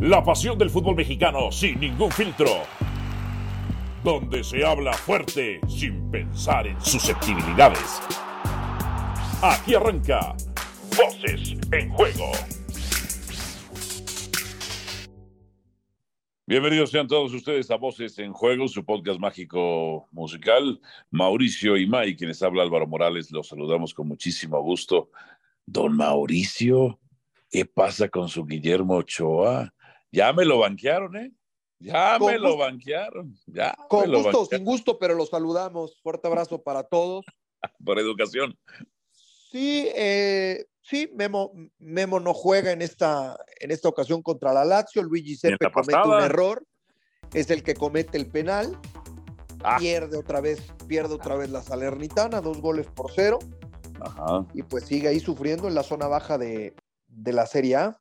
La pasión del fútbol mexicano sin ningún filtro. Donde se habla fuerte sin pensar en susceptibilidades. Aquí arranca Voces en Juego. Bienvenidos sean todos ustedes a Voces en Juego, su podcast mágico musical. Mauricio y May, quienes habla Álvaro Morales, los saludamos con muchísimo gusto. Don Mauricio, ¿qué pasa con su Guillermo Ochoa? Ya me lo banquearon, ¿eh? Ya me lo banquearon. Ya con gusto, sin gusto, pero los saludamos. Fuerte abrazo para todos. Por educación. Sí, eh, sí, Memo, Memo no juega en esta, en esta ocasión contra la Lazio. Luigi Sepe comete un error. Es el que comete el penal. Ah. Pierde otra vez, pierde otra vez la Salernitana, dos goles por cero. Ajá. Y pues sigue ahí sufriendo en la zona baja de, de la Serie A.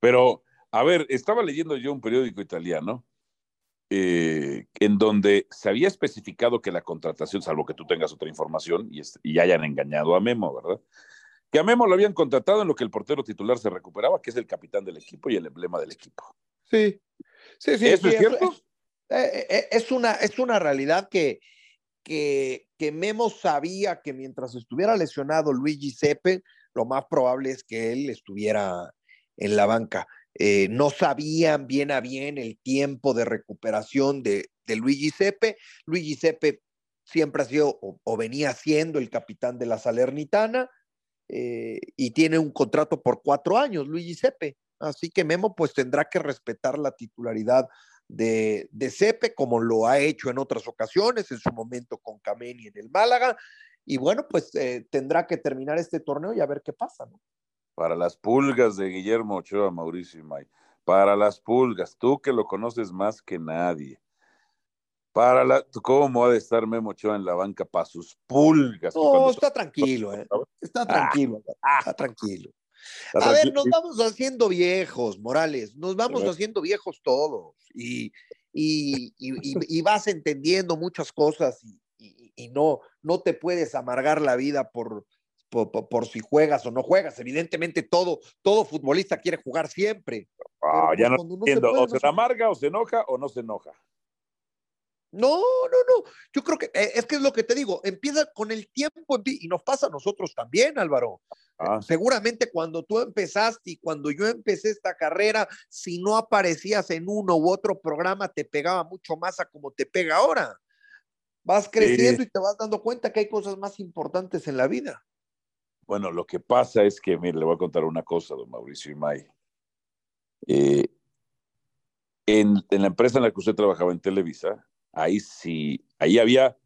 Pero a ver, estaba leyendo yo un periódico italiano eh, en donde se había especificado que la contratación, salvo que tú tengas otra información y, y, hayan engañado a Memo, ¿verdad? Que a Memo lo habían contratado en lo que el portero titular se recuperaba, que es el capitán del equipo y el emblema del equipo. Sí, sí, sí. ¿Eso es cierto? Eh, eh, es, una, es una realidad que, que, que Memo sabía que mientras estuviera lesionado Luigi Sepe, lo más probable es que él estuviera en la banca. Eh, no sabían bien a bien el tiempo de recuperación de, de Luigi Sepe. Luigi Sepe siempre ha sido o, venía siendo el capitán de la Salernitana eh, y tiene un contrato por cuatro años, Luigi Sepe. Así que Memo pues tendrá que respetar la titularidad de, de Sepe, como lo ha hecho en otras ocasiones, en su momento con Kameni en el Málaga. Y bueno, pues eh, tendrá que terminar este torneo y a ver qué pasa, ¿no? Para las pulgas de Guillermo Ochoa, Mauricio y May, para las pulgas, tú que lo conoces más que nadie. Para la, ¿Cómo ha de estar Memo Ochoa en la banca para sus pulgas? No, está tranquilo, ¿eh? Está tranquilo, está tranquilo. A ver, nos vamos haciendo viejos, Morales, nos vamos haciendo viejos todos y, y, y, vas entendiendo muchas cosas y, no, no te puedes amargar la vida por, por, si juegas o no juegas. Evidentemente, todo, todo futbolista quiere jugar siempre. Ah, pues, ya no entiendo. o se amarga, o se enoja, o no se enoja. No, no, no. Yo creo que eh, es que es lo que te digo. Empieza con el tiempo y nos pasa a nosotros también, Álvaro. Ah. Seguramente cuando tú empezaste y cuando yo empecé esta carrera, si no aparecías en uno u otro programa, te pegaba mucho más a como te pega ahora. Vas creciendo y te vas dando cuenta que hay cosas más importantes en la vida. Bueno, lo que pasa es que, mire, le voy a contar una cosa, don Mauricio Imay. Eh, en, la empresa en la que usted trabajaba en Televisa, ahí sí, ahí había,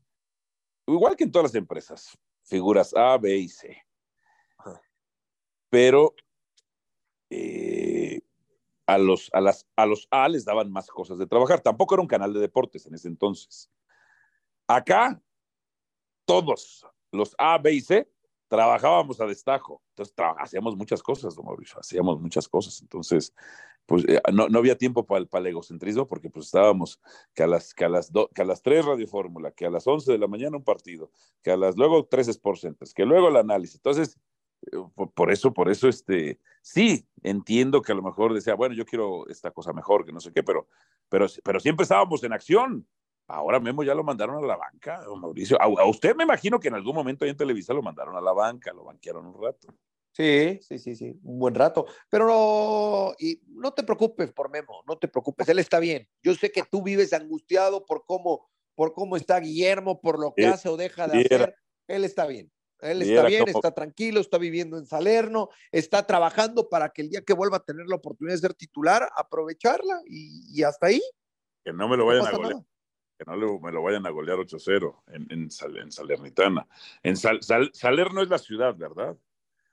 igual que en todas las empresas, figuras A, B y C. Pero eh, a, los, a, las, a los A les daban más cosas de trabajar. Tampoco era un canal de deportes en ese entonces. Acá, todos los A, B y C trabajábamos a destajo, entonces hacíamos muchas cosas, don Mauricio, hacíamos muchas cosas, entonces, pues eh, no, no, había tiempo para el, para egocentrismo porque pues estábamos que a las, que a las, que a las 3 Radio Fórmula, que a las 11 de la mañana un partido, que a las luego tres Sports Centers, que luego el análisis, entonces, eh, por, eso, por eso, este, sí, entiendo que a lo mejor decía, bueno, yo quiero esta cosa mejor, que no sé qué, pero, pero, pero siempre estábamos en acción, Ahora Memo ya lo mandaron a la banca, don Mauricio. A, usted me imagino que en algún momento ahí en Televisa lo mandaron a la banca, lo banquearon un rato. Sí, sí, sí, sí, un buen rato. Pero no, y no te preocupes por Memo, no te preocupes, él está bien. Yo sé que tú vives angustiado por cómo, por cómo está Guillermo, por lo que hace o deja de hacer. Él está bien. Él está bien, está tranquilo, está viviendo en Salerno, está trabajando para que el día que vuelva a tener la oportunidad de ser titular, aprovecharla y, hasta ahí. Que no me lo vayan a golear que no me lo vayan a golear 8-0 en, en, Salernitana. En Salerno es la ciudad, ¿verdad?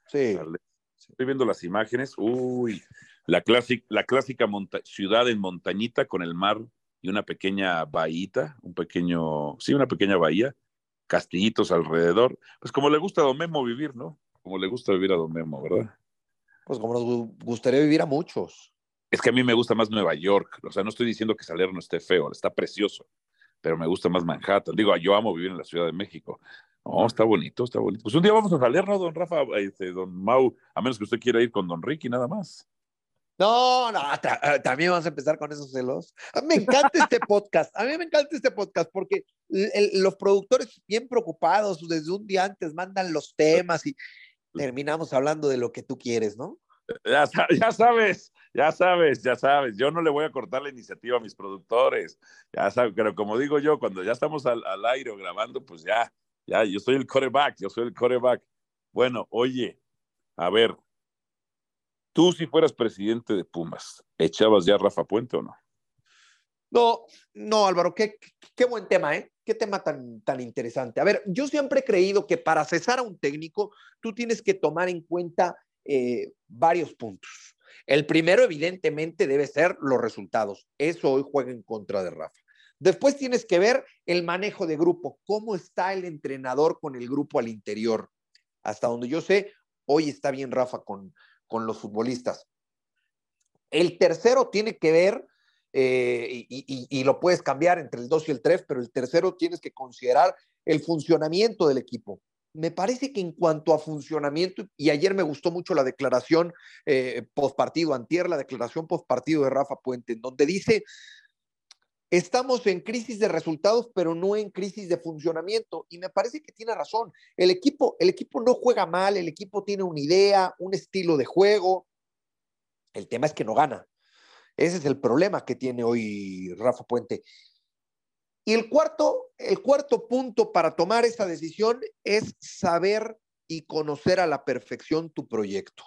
Sí. Estoy viendo las imágenes. Uy, la, la clásica ciudad en montañita con el mar y una pequeña bahía, un pequeño, sí, una pequeña bahía, castillitos alrededor. Pues como le gusta a Don Memo vivir, ¿no? Como le gusta vivir a Don Memo, ¿verdad? Pues como nos gustaría vivir a muchos. Es que a mí me gusta más Nueva York. O sea, no estoy diciendo que Salerno esté feo, está precioso pero me gusta más Manhattan. Digo, yo amo vivir en la Ciudad de México. No, está bonito, está bonito. Pues un día vamos a salir, ¿no, don Rafa? Este, don Mau, a menos que usted quiera ir con don Ricky, nada más. No, no, eh, también vamos a empezar con esos celos. A mí me encanta este podcast, a mí me encanta este podcast porque los productores bien preocupados desde un día antes mandan los temas y terminamos hablando de lo que tú quieres, ¿no? Ya, ya, sabes, ya sabes, ya sabes. Yo no le voy a cortar la iniciativa a mis productores. Ya sabes, pero como digo yo, cuando ya estamos al, al aire grabando, pues ya, ya, yo soy el coreback, yo soy el coreback. Bueno, oye, a ver, tú si fueras presidente de Pumas, ¿echabas ya a Rafa Puente o no? No, no, Álvaro, qué, qué buen tema, ¿eh? Qué tema tan, tan interesante. A ver, yo siempre he creído que para cesar a un técnico, tú tienes que tomar en cuenta eh, varios puntos. El primero, evidentemente, debe ser los resultados. Eso hoy juega en contra de Rafa. Después tienes que ver el manejo de grupo, cómo está el entrenador con el grupo al interior. Hasta donde yo sé, hoy está bien Rafa con, con los futbolistas. El tercero tiene que ver, eh, y, y, lo puedes cambiar entre el 2 y el 3, pero el tercero tienes que considerar el funcionamiento del equipo me parece que en cuanto a funcionamiento, y ayer me gustó mucho la declaración eh, postpartido, antier, la declaración postpartido de Rafa Puente, en donde dice, estamos en crisis de resultados, pero no en crisis de funcionamiento. Y me parece que tiene razón. El equipo, el equipo no juega mal, el equipo tiene una idea, un estilo de juego. El tema es que no gana. Ese es el problema que tiene hoy Rafa Puente. Y el cuarto, el cuarto punto para tomar esa decisión es saber y conocer a la perfección tu proyecto.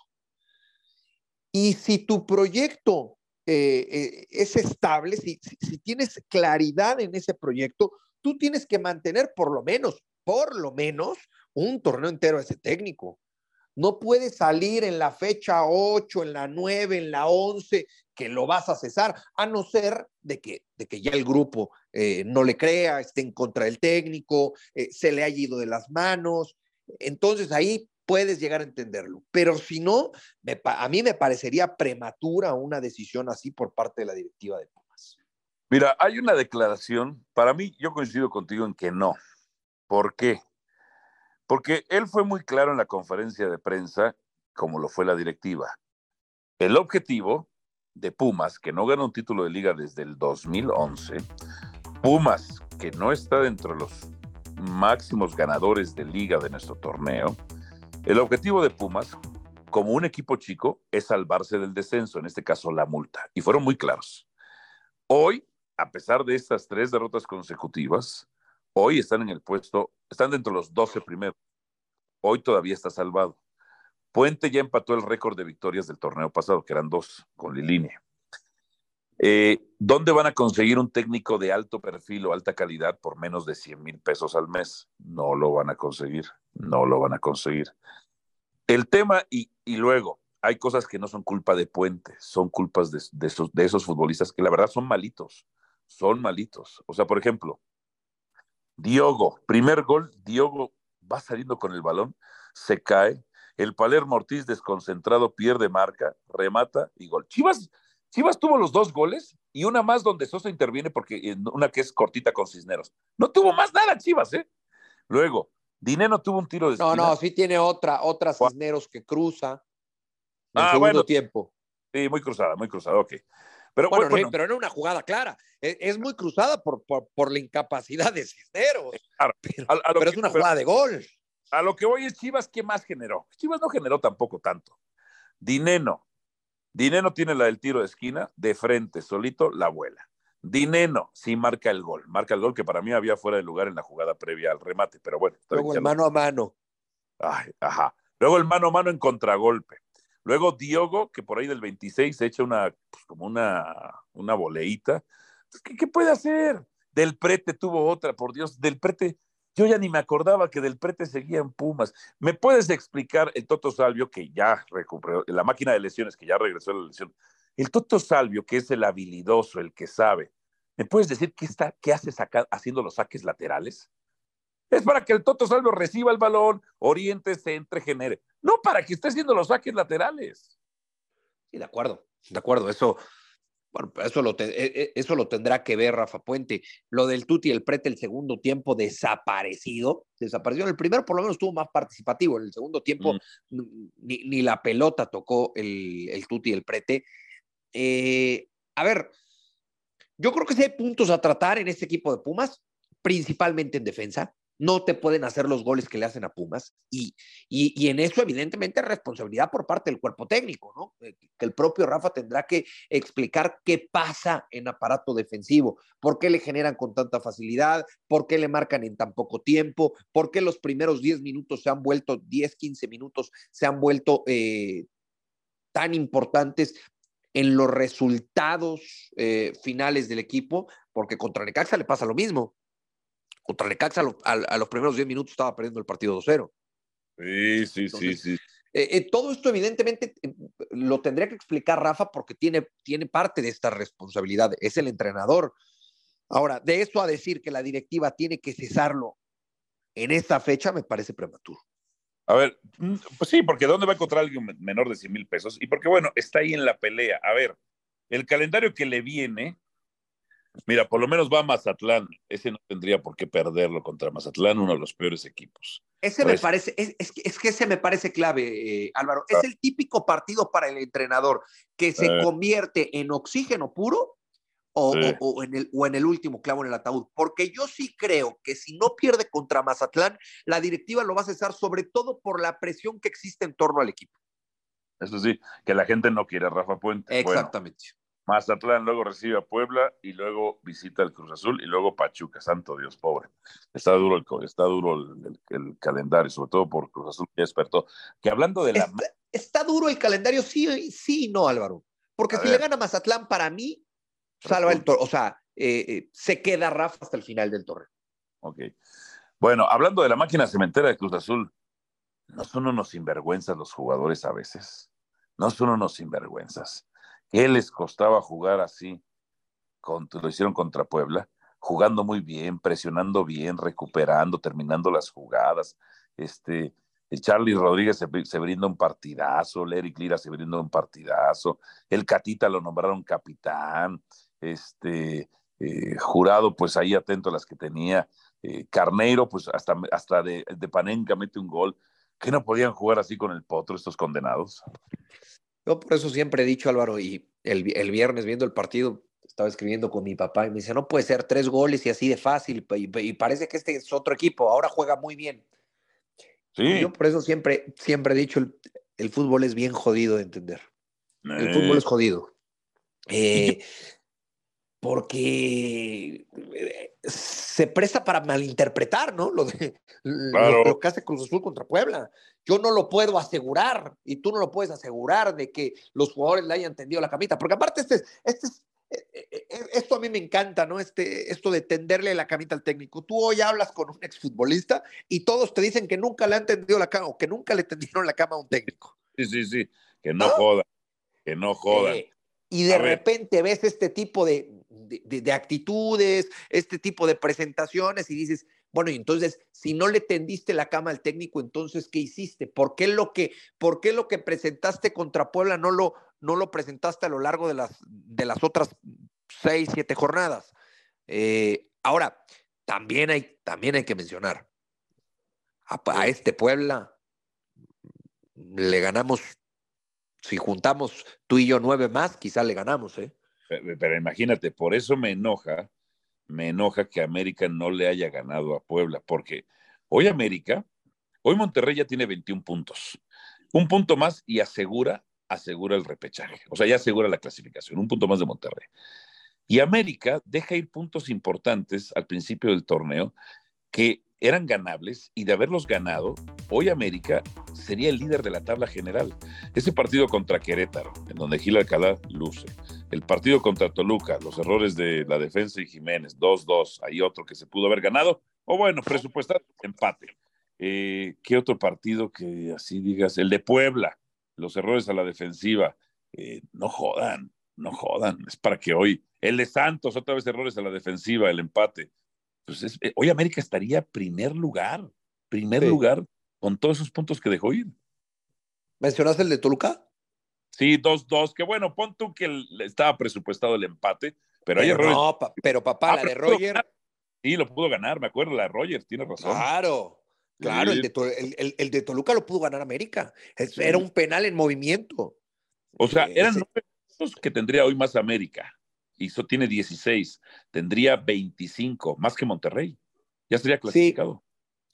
Y si tu proyecto eh, eh, es estable, si, tienes claridad en ese proyecto, tú tienes que mantener por lo menos, por lo menos, un torneo entero a ese técnico. No puedes salir en la fecha 8, en la 9, en la 11 que lo vas a cesar, a no ser de que, de que ya el grupo eh, no le crea, esté en contra del técnico, eh, se le haya ido de las manos. Entonces ahí puedes llegar a entenderlo. Pero si no, a mí me parecería prematura una decisión así por parte de la directiva de Pumas. Mira, hay una declaración, para mí yo coincido contigo en que no. ¿Por qué? Porque él fue muy claro en la conferencia de prensa, como lo fue la directiva. El objetivo de Pumas, que no gana un título de liga desde el 2011, Pumas, que no está dentro de los máximos ganadores de liga de nuestro torneo, el objetivo de Pumas, como un equipo chico, es salvarse del descenso, en este caso la multa, y fueron muy claros. Hoy, a pesar de estas tres derrotas consecutivas, hoy están en el puesto, están dentro de los 12 primeros. Hoy todavía está salvado. Puente ya empató el récord de victorias del torneo pasado, que eran dos, con Lilinia. Eh, ¿Dónde van a conseguir un técnico de alto perfil o alta calidad por menos de 100 mil pesos al mes? No lo van a conseguir, no lo van a conseguir. El tema, y, luego, hay cosas que no son culpa de Puente, son culpas de, esos, de esos futbolistas que la verdad son malitos, son malitos. O sea, por ejemplo, Diogo, primer gol, Diogo va saliendo con el balón, se cae, el Palermo Ortiz desconcentrado pierde marca, remata y gol. Chivas, Chivas tuvo los dos goles y una más donde Sosa interviene porque una que es cortita con Cisneros. No tuvo más nada Chivas, ¿eh? Luego, Dineno tuvo un tiro de No, no, sí tiene otra, otra Cisneros que cruza en ah, segundo tiempo. Sí, muy cruzada, muy cruzada, ok. Pero, bueno, pero no una jugada clara. E, es, muy cruzada por, por, la incapacidad de Cisneros. pero, es una jugada de gol. A lo que voy es Chivas, ¿qué más generó? Chivas no generó tampoco tanto. Dineno. Dineno tiene la del tiro de esquina, de frente, solito, la abuela. Dineno sí marca el gol. Marca el gol que para mí había fuera de lugar en la jugada previa al remate, pero bueno. Luego el mano a mano. ajá. Luego el mano a mano en contragolpe. Luego Diogo, que por ahí del 26 se echa una, pues, como una, una boleíta. ¿Qué, ¿Qué puede hacer? Del Prete tuvo otra, por Dios. Del Prete yo ya ni me acordaba que del prete seguía en Pumas. ¿Me puedes explicar el Toto Salvio, que ya recuperó, la máquina de lesiones, que ya regresó a la lesión? El Toto Salvio, que es el habilidoso, el que sabe, ¿me puedes decir qué, está, qué hace haciendo los saques laterales? Es para que el Toto Salvio reciba el balón, oriente, centre, genere. No para que esté haciendo los saques laterales. Sí, de acuerdo, de acuerdo. Eso, bueno, eso lo, e, e, eso lo tendrá que ver Rafa Puente. Lo del Tuti, el Prete, el segundo tiempo desaparecido. Desapareció. En el primero por lo menos estuvo más participativo. En el segundo tiempo mm. ni, la pelota tocó el, el Tuti, el Prete. Eh, a ver, yo creo que sí hay puntos a tratar en este equipo de Pumas, principalmente en defensa no te pueden hacer los goles que le hacen a Pumas. Y, y, en eso, evidentemente, es responsabilidad por parte del cuerpo técnico, ¿no? Eh, que el propio Rafa tendrá que explicar qué pasa en aparato defensivo, por qué le generan con tanta facilidad, por qué le marcan en tan poco tiempo, por qué los primeros 10 minutos se han vuelto, 10, 15 minutos se han vuelto eh, tan importantes en los resultados eh, finales del equipo, porque contra Necaxa le pasa lo mismo contra Necaxa a, los primeros 10 minutos estaba perdiendo el partido 2-0. Sí, sí, sí, sí. Eh, eh, todo esto evidentemente eh, lo tendría que explicar Rafa porque tiene, tiene parte de esta responsabilidad, es el entrenador. Ahora, de eso a decir que la directiva tiene que cesarlo en esta fecha me parece prematuro. A ver, mm, pues sí, porque ¿dónde va a encontrar alguien menor de 100 mil pesos? Y porque, bueno, está ahí en la pelea. A ver, el calendario que le viene Mira, por lo menos va a Mazatlán. Ese no tendría por qué perderlo contra Mazatlán, uno de los peores equipos. Ese me parece, es, es, que ese me parece clave, eh, Álvaro. Es el típico partido para el entrenador que se eh. convierte en oxígeno puro o, o, en el, o en el último clavo en el ataúd. Porque yo sí creo que si no pierde contra Mazatlán, la directiva lo va a cesar, sobre todo por la presión que existe en torno al equipo. Eso sí, que la gente no quiere a Rafa Puente. Exactamente. Mazatlán luego recibe a Puebla y luego visita el Cruz Azul y luego Pachuca, santo Dios, pobre. Está duro el, está duro el, calendario, sobre todo por Cruz Azul, que despertó. Que hablando de la... Está, duro el calendario, sí, sí y no, Álvaro. Porque si le gana Mazatlán, para mí, salva el torneo, o sea, eh, eh, se queda Rafa hasta el final del torneo. Ok. Bueno, hablando de la máquina cementera de Cruz Azul, ¿no son unos sinvergüenzas los jugadores a veces? ¿No son unos sinvergüenzas? ¿Qué les costaba jugar así? lo hicieron contra Puebla, jugando muy bien, presionando bien, recuperando, terminando las jugadas. Este, el Charlie Rodríguez se, brinda un partidazo, el Lira se brinda un partidazo, el Catita lo nombraron capitán, este, eh, jurado, pues ahí atento a las que tenía, eh, Carneiro, pues hasta, hasta de, de Panenca mete un gol. ¿Qué no podían jugar así con el potro estos condenados? Yo por eso siempre he dicho, Álvaro, y el, viernes viendo el partido, estaba escribiendo con mi papá y me dice, no puede ser tres goles y así de fácil, y, parece que este es otro equipo, ahora juega muy bien. Sí. Yo por eso siempre, siempre he dicho, el, fútbol es bien jodido de entender. El fútbol es jodido. Eh, porque eh, se presta para malinterpretar, ¿no? Lo, de, lo, que hace Cruz Azul contra Puebla. Yo no lo puedo asegurar y tú no lo puedes asegurar de que los jugadores le hayan tendido la camita, porque aparte este, este eh, eh, esto a mí me encanta, ¿no? Este, esto de tenderle la camita al técnico. Tú hoy hablas con un exfutbolista y todos te dicen que nunca le han tendido la cama o que nunca le tendieron la cama a un técnico. Sí, sí, sí, que no, joda, que no joda. y de repente ves este tipo de, de, actitudes, este tipo de presentaciones y dices, bueno, y entonces, si no le tendiste la cama al técnico, entonces, ¿qué hiciste? ¿Por qué lo que, por qué lo que presentaste contra Puebla no lo, no lo presentaste a lo largo de las, de las otras seis, siete jornadas? Eh, ahora, también hay, también hay que mencionar, a, a este Puebla le ganamos, si juntamos tú y yo nueve más, quizá le ganamos, ¿eh? Pero, imagínate, por eso me enoja, me enoja que América no le haya ganado a Puebla, porque hoy América, hoy Monterrey ya tiene 21 puntos. Un punto más y asegura, asegura el repechaje. O sea, ya asegura la clasificación, un punto más de Monterrey. Y América deja ir puntos importantes al principio del torneo que eran ganables y de haberlos ganado, hoy América sería el líder de la tabla general. Ese partido contra Querétaro, en donde Gil Alcalá luce. El partido contra Toluca, los errores de la defensa y Jiménez, 2-2, hay otro que se pudo haber ganado, o bueno, presupuestar, empate. Eh, ¿Qué otro partido que así digas? El de Puebla, los errores a la defensiva. Eh, no jodan, no jodan, es para que hoy. El de Santos, otra vez errores a la defensiva, el empate pues eh, hoy América estaría primer lugar, primer lugar con todos esos puntos que dejó ir. ¿Mencionaste el de Toluca? Sí, 2-2, que bueno, pon tú que estaba presupuestado el empate, pero, hay errores. No, pero papá, ah, la de Roger. Sí, lo pudo ganar, me acuerdo, la de Roger, tiene razón. Claro, claro, el, de el, de Toluca lo pudo ganar América. Era un penal en movimiento. O sea, eran puntos que tendría hoy más América. Y eso tiene 16. Tendría 25, más que Monterrey. Ya sería clasificado.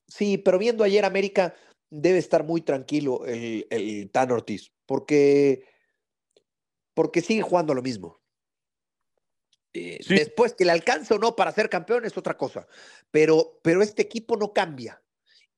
Sí, pero viendo ayer América, debe estar muy tranquilo el, el Tan Ortiz, porque, porque sigue jugando lo mismo. Eh, después que le alcance o no para ser campeón es otra cosa, pero, pero este equipo no cambia.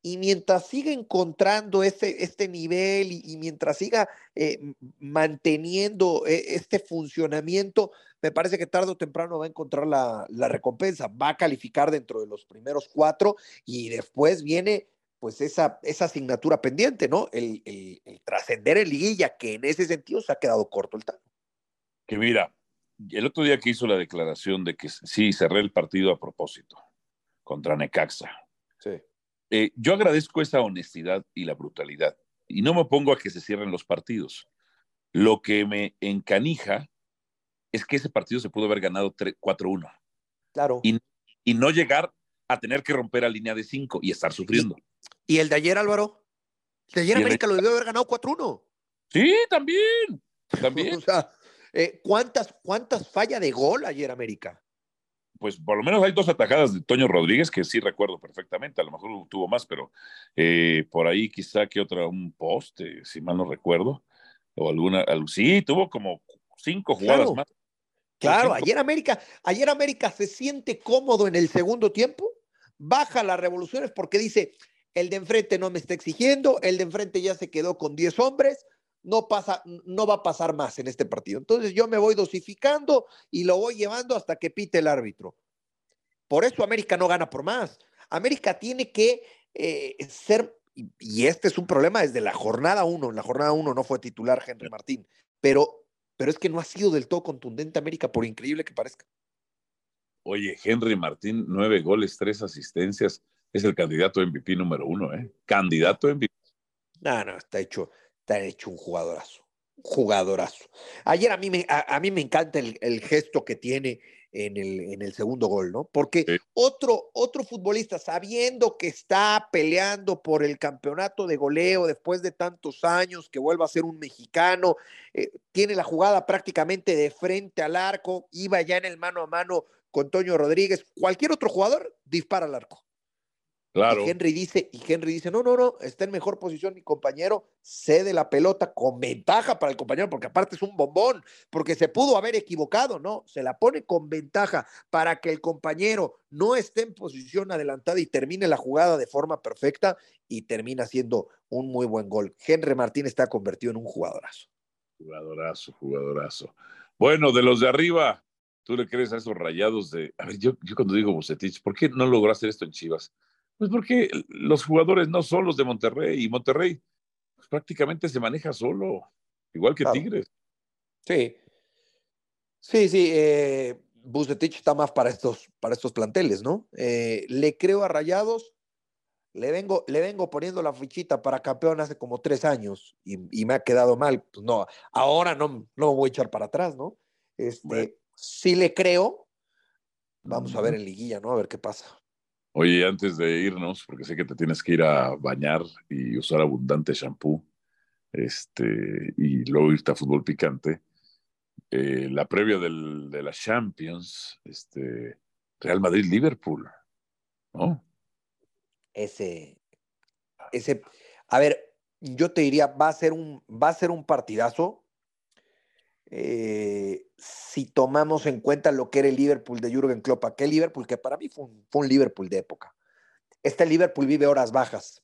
Y mientras siga encontrando este, este nivel y, mientras siga eh, manteniendo eh, este funcionamiento, me parece que tarde o temprano va a encontrar la, la, recompensa, va a calificar dentro de los primeros cuatro y después viene pues esa, esa asignatura pendiente, ¿no? El, el, el trascender en liguilla, que en ese sentido se ha quedado corto el Tano. Que mira, el otro día que hizo la declaración de que sí, cerré el partido a propósito contra Necaxa. Eh, yo agradezco esa honestidad y la brutalidad. Y no me pongo a que se cierren los partidos. Lo que me encanija es que ese partido se pudo haber ganado 4-1. Claro. Y, y, no llegar a tener que romper a línea de 5 y estar sufriendo. ¿Y, el de ayer, Álvaro? El de ayer América lo debió haber ganado 4-1. Sí, también. También. o sea, eh, ¿cuántas, ¿Cuántas falla de gol ayer América? Pues por lo menos hay dos atajadas de Toño Rodríguez que sí recuerdo perfectamente, a lo mejor tuvo más, pero eh, por ahí quizá que otra, un poste, si mal no recuerdo, o alguna, sí, tuvo como cinco jugadas más. Claro, ayer América, ayer América se siente cómodo en el segundo tiempo, baja las revoluciones porque dice, el de enfrente no me está exigiendo, el de enfrente ya se quedó con 10 hombres, no pasa, no va a pasar más en este partido. Entonces yo me voy dosificando y lo voy llevando hasta que pite el árbitro. Por eso América no gana por más. América tiene que eh, ser, y este es un problema desde la jornada uno. En la jornada uno no fue titular Henry Martín, pero, pero es que no ha sido del todo contundente América, por increíble que parezca. Oye, Henry Martín, nueve goles, tres asistencias, es el candidato MVP número uno, ¿eh? Candidato MVP. No, no, está hecho, está hecho un jugadorazo, jugadorazo. Ayer a mí me, a, mí me encanta el, gesto que tiene en el, en el segundo gol, ¿no? Porque otro, otro futbolista, sabiendo que está peleando por el campeonato de goleo después de tantos años, que vuelva a ser un mexicano, eh, tiene la jugada prácticamente de frente al arco, iba ya en el mano a mano con Toño Rodríguez, cualquier otro jugador dispara al arco. Claro. Y Henry dice, y Henry dice, no, no, no, está en mejor posición mi compañero, cede la pelota con ventaja para el compañero, porque aparte es un bombón, porque se pudo haber equivocado, ¿no? Se la pone con ventaja para que el compañero no esté en posición adelantada y termine la jugada de forma perfecta y termina siendo un muy buen gol. Henry Martín está convertido en un jugadorazo. Jugadorazo, jugadorazo. Bueno, de los de arriba, ¿tú le crees a esos rayados de... A ver, yo, yo cuando digo Bucetich, ¿por qué no logró hacer esto en Chivas? Pues porque los jugadores no son los de Monterrey y Monterrey pues, prácticamente se maneja solo, igual que Tigres. Sí. Sí, sí. Eh, Bucetich está más para estos, para estos planteles, ¿no? Eh, le creo a Rayados, le vengo, le vengo poniendo la fichita para campeón hace como tres años y, me ha quedado mal. Pues no, ahora no, no me voy a echar para atrás, ¿no? Este, Sí le creo. Vamos a ver en liguilla, ¿no? A ver qué pasa. Oye, antes de irnos, porque sé que te tienes que ir a bañar y usar abundante shampoo, este, y luego irte a fútbol picante, eh, la previa del, de la Champions, este, Real Madrid-Liverpool, ¿no? Ese, ese, a ver, yo te diría, va a ser un, va a ser un partidazo. Eh, si tomamos en cuenta lo que era el Liverpool de Jürgen Klopp, aquel Liverpool que para mí fue un, Liverpool de época. Este Liverpool vive horas bajas.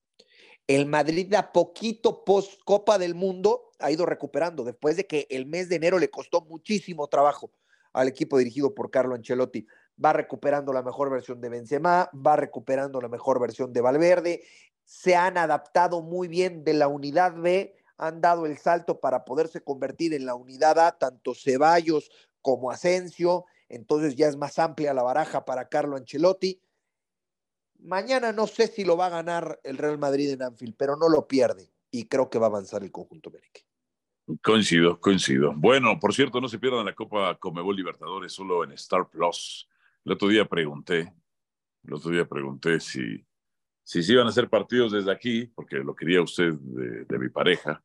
El Madrid a poquito post Copa del Mundo ha ido recuperando después de que el mes de enero le costó muchísimo trabajo al equipo dirigido por Carlo Ancelotti. Va recuperando la mejor versión de Benzema, va recuperando la mejor versión de Valverde. Se han adaptado muy bien de la unidad B han dado el salto para poderse convertir en la unidad A, tanto Ceballos como Asensio, entonces ya es más amplia la baraja para Carlo Ancelotti. Mañana no sé si lo va a ganar el Real Madrid en Anfield, pero no lo pierde y creo que va a avanzar el conjunto Mereque. Coincido, coincido. Bueno, por cierto, no se pierdan la Copa Comebol Libertadores solo en Star Plus. El otro día pregunté, el otro día pregunté si, si se iban a hacer partidos desde aquí, porque lo quería usted de mi pareja,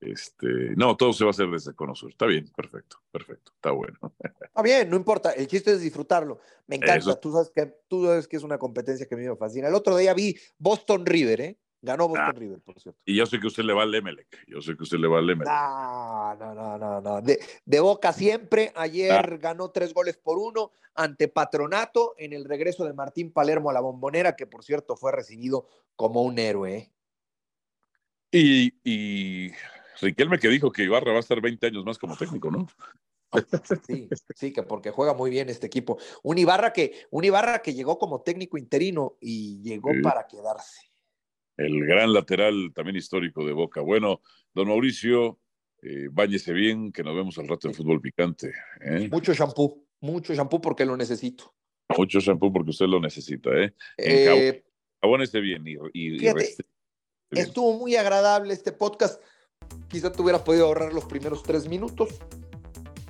Este, no, todo se va a hacer desde Cono Sur. Está bien, perfecto, perfecto, está bueno. Está bien, no importa. El chiste es disfrutarlo. Me encanta. Tú sabes, que, tú sabes que es una competencia que a mí me fascina. El otro día vi Boston River, ¿eh? Ganó Boston ah, River, por cierto. Y yo sé que usted le va al Emelec. Yo sé que usted le va al Emelec. No, no, no, no. no. De, de, Boca siempre. Ayer ah. ganó tres goles por uno ante Patronato en el regreso de Martín Palermo a la bombonera, que por cierto fue recibido como un héroe. ¿eh? Y, y Riquelme que dijo que Ibarra va a estar 20 años más como técnico, ¿no? Sí, sí, que porque juega muy bien este equipo. Un Ibarra que, un Ibarra que llegó como técnico interino y llegó para quedarse el gran lateral también histórico de Boca. Bueno, don Mauricio, eh, báñese bien, que nos vemos al rato en fútbol picante. ¿eh? Mucho shampoo, mucho shampoo porque lo necesito. Mucho shampoo porque usted lo necesita, ¿eh? eh bien y, Estuvo muy agradable este podcast. Quizá te hubieras podido ahorrar los primeros tres minutos.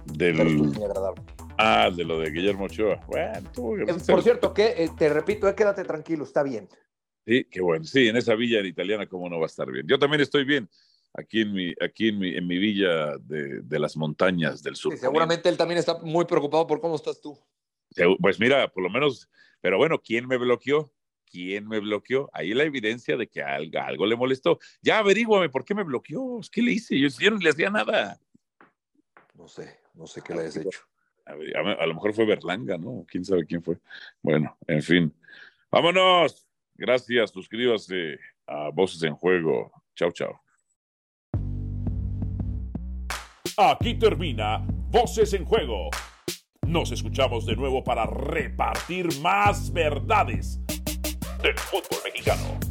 Del... muy agradable. Ah, de lo de Guillermo Ochoa. Bueno, eh, Por cierto, que te repito, quédate tranquilo, está bien. Sí, qué bueno. Sí, en esa villa italiana, ¿cómo no va a estar bien? Yo también estoy bien aquí en mi, aquí en mi, en mi villa de, de las montañas del sur. seguramente él también está muy preocupado por cómo estás tú. Pues mira, por lo menos, pero bueno, ¿quién me bloqueó? ¿Quién me bloqueó? Ahí la evidencia de que algo, algo le molestó. Ya averíguame, ¿por qué me bloqueó? ¿Qué le hice? Yo, no le hacía nada. No sé, no sé qué le has hecho. A, a lo mejor fue Berlanga, ¿no? ¿Quién sabe quién fue? Bueno, en fin. ¡Vámonos! Gracias, suscríbase a Voces en Juego. Chao, chao. Aquí termina Voces en Juego. Nos escuchamos de nuevo para repartir más verdades del fútbol mexicano.